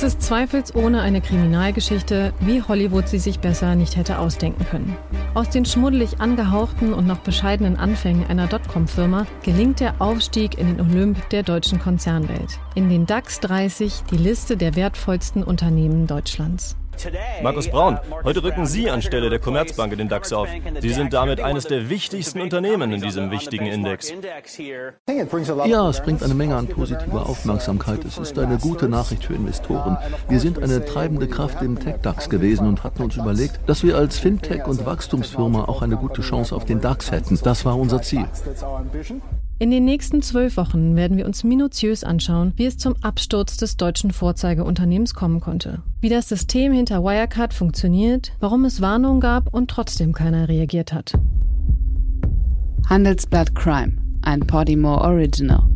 Es ist zweifelsohne eine Kriminalgeschichte, wie Hollywood sie sich besser nicht hätte ausdenken können. Aus den schmuddelig angehauchten und noch bescheidenen Anfängen einer Dotcom-Firma gelingt der Aufstieg in den Olymp der deutschen Konzernwelt. In den DAX 30 die Liste der wertvollsten Unternehmen Deutschlands. Markus Braun, heute rücken Sie anstelle der Commerzbank in den DAX auf. Sie sind damit eines der wichtigsten Unternehmen in diesem wichtigen Index. Ja, es bringt eine Menge an positiver Aufmerksamkeit. Es ist eine gute Nachricht für Investoren. Wir sind eine treibende Kraft im Tech-DAX gewesen und hatten uns überlegt, dass wir als Fintech- und Wachstumsfirma auch eine gute Chance auf den DAX hätten. Das war unser Ziel. In den nächsten zwölf Wochen werden wir uns minutiös anschauen, wie es zum Absturz des deutschen Vorzeigeunternehmens kommen konnte, wie das System hinter Wirecard funktioniert, warum es Warnungen gab und trotzdem keiner reagiert hat. Handelsblatt Crime, ein Podimore Original.